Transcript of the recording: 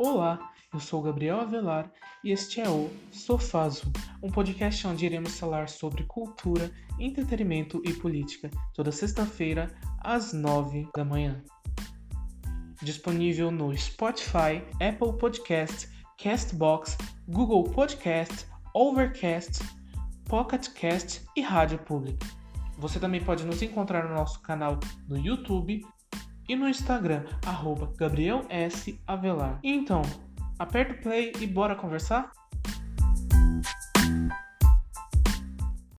Olá, eu sou Gabriel Avelar e este é o Sofazo, um podcast onde iremos falar sobre cultura, entretenimento e política, toda sexta-feira às nove da manhã. Disponível no Spotify, Apple Podcast, Castbox, Google Podcast, Overcast, Pocket Cast e Rádio Pública. Você também pode nos encontrar no nosso canal no YouTube e no Instagram, arroba Gabriel S. Avelar. Então, aperta o play e bora conversar?